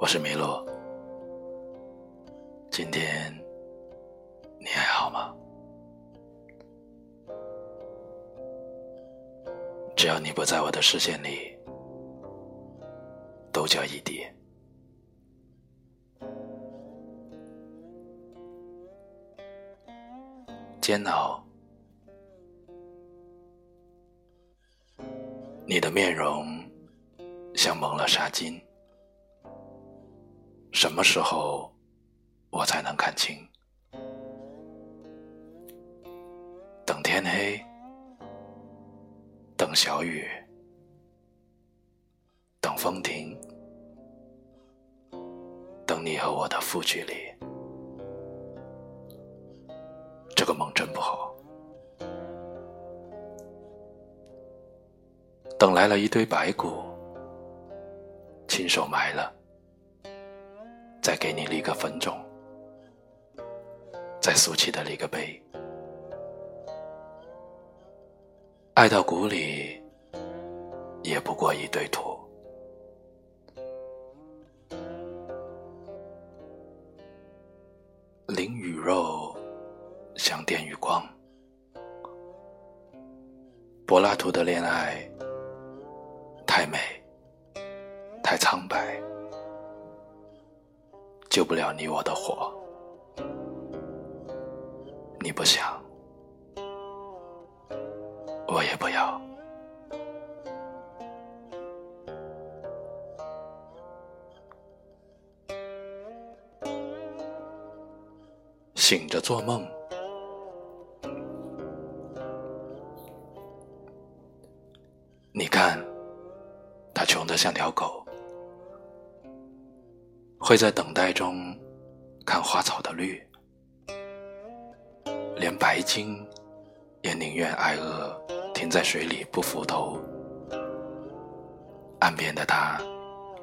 我是麋鹿。今天你还好吗？只要你不在我的视线里，都叫异地。煎熬，你的面容。像蒙了纱巾，什么时候我才能看清？等天黑，等小雨，等风停，等你和我的负距离。这个梦真不好，等来了一堆白骨。亲手埋了，再给你立个坟冢，再俗气的立个碑。爱到骨里，也不过一堆土。灵与肉，像电与光。柏拉图的恋爱，太美。救不了你我的火。你不想，我也不要。醒着做梦，你看，他穷得像条狗。会在等待中看花草的绿，连白鲸也宁愿挨饿停在水里不浮头。岸边的他，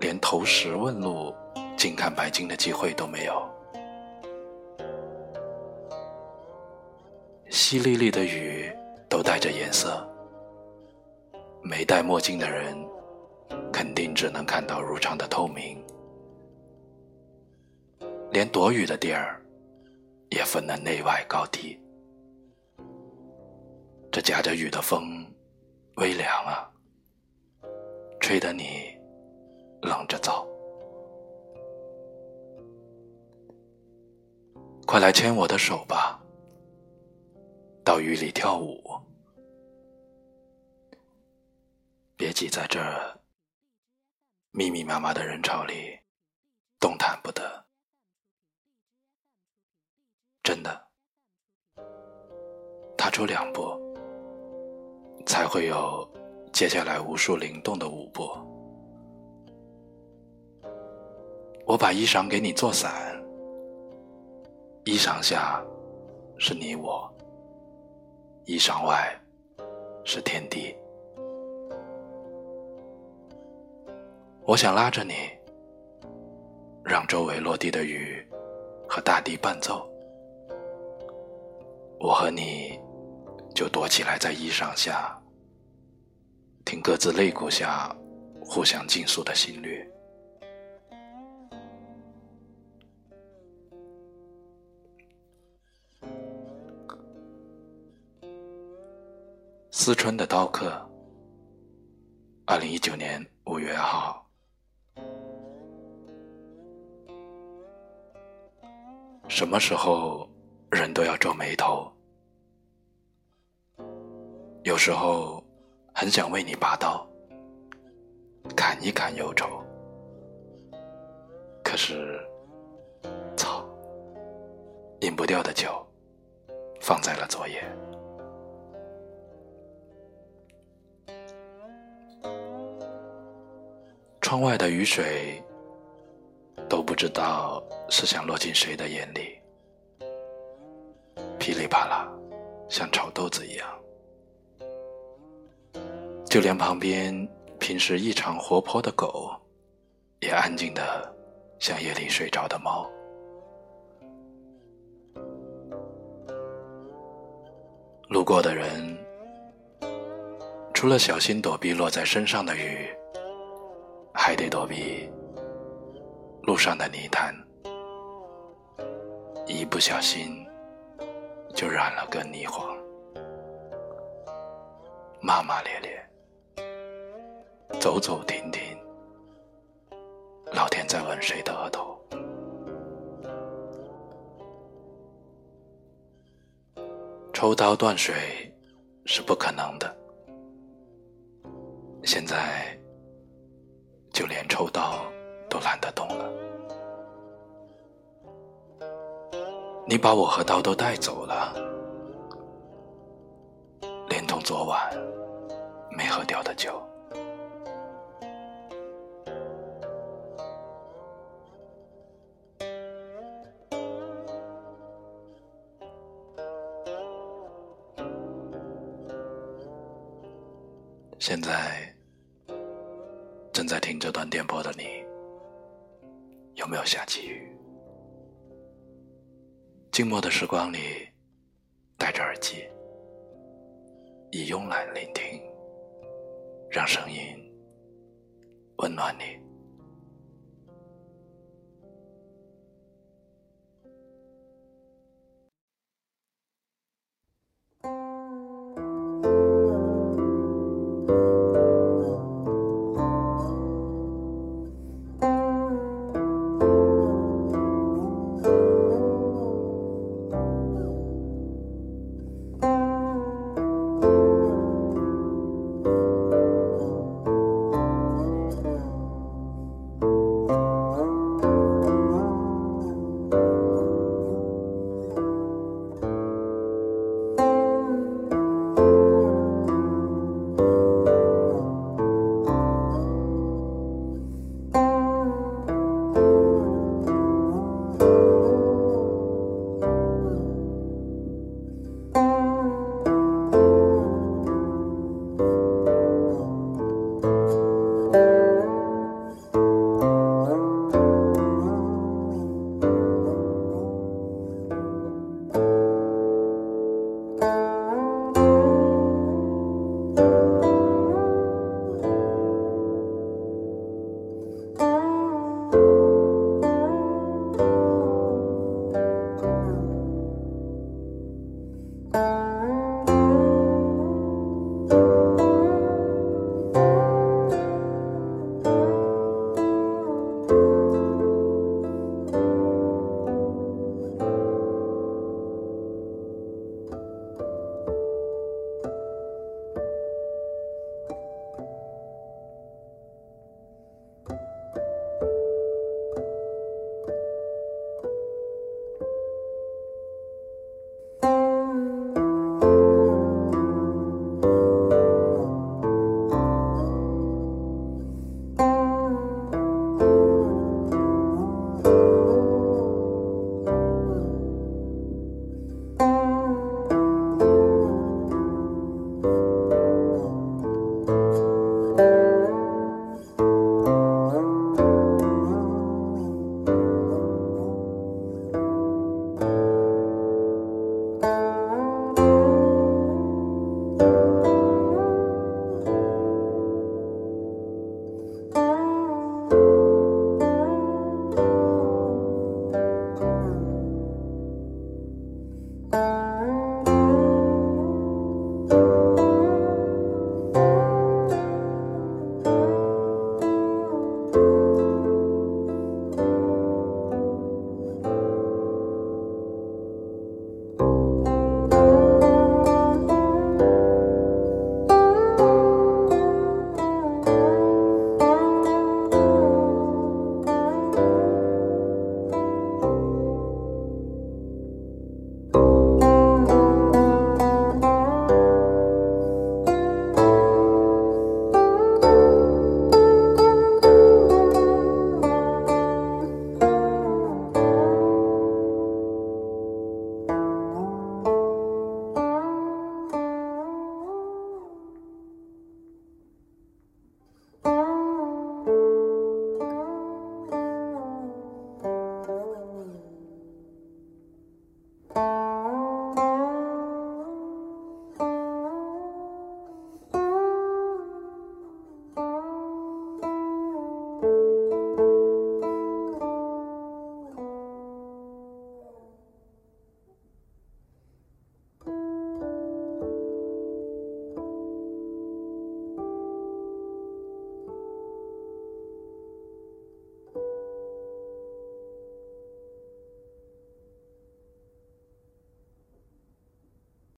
连投石问路、近看白鲸的机会都没有。淅沥沥的雨都带着颜色，没戴墨镜的人肯定只能看到如常的透明。连躲雨的地儿，也分了内外高低。这夹着雨的风，微凉啊，吹得你冷着走。快来牵我的手吧，到雨里跳舞。别挤在这密密麻麻的人潮里，动弹不得。真的，踏出两步，才会有接下来无数灵动的舞步。我把衣裳给你做伞，衣裳下是你我，衣裳外是天地。我想拉着你，让周围落地的雨和大地伴奏。我和你，就躲起来在衣裳下，听各自肋骨下互相竞速的心率。思春的刀客，二零一九年五月号。什么时候？人都要皱眉头，有时候很想为你拔刀，砍一砍忧愁。可是，操，饮不掉的酒，放在了昨夜。窗外的雨水，都不知道是想落进谁的眼里。噼里啪啦，像炒豆子一样。就连旁边平时异常活泼的狗，也安静的像夜里睡着的猫。路过的人，除了小心躲避落在身上的雨，还得躲避路上的泥潭，一不小心就染了个泥黄，骂骂咧咧，走走停停，老天在吻谁的额头？抽刀断水是不可能的，现在就连抽刀都懒得动了。你把我和刀都带走了，连同昨晚没喝掉的酒。现在正在听这段电波的你，有没有下起雨？静默的时光里，戴着耳机，以慵懒聆听，让声音温暖你。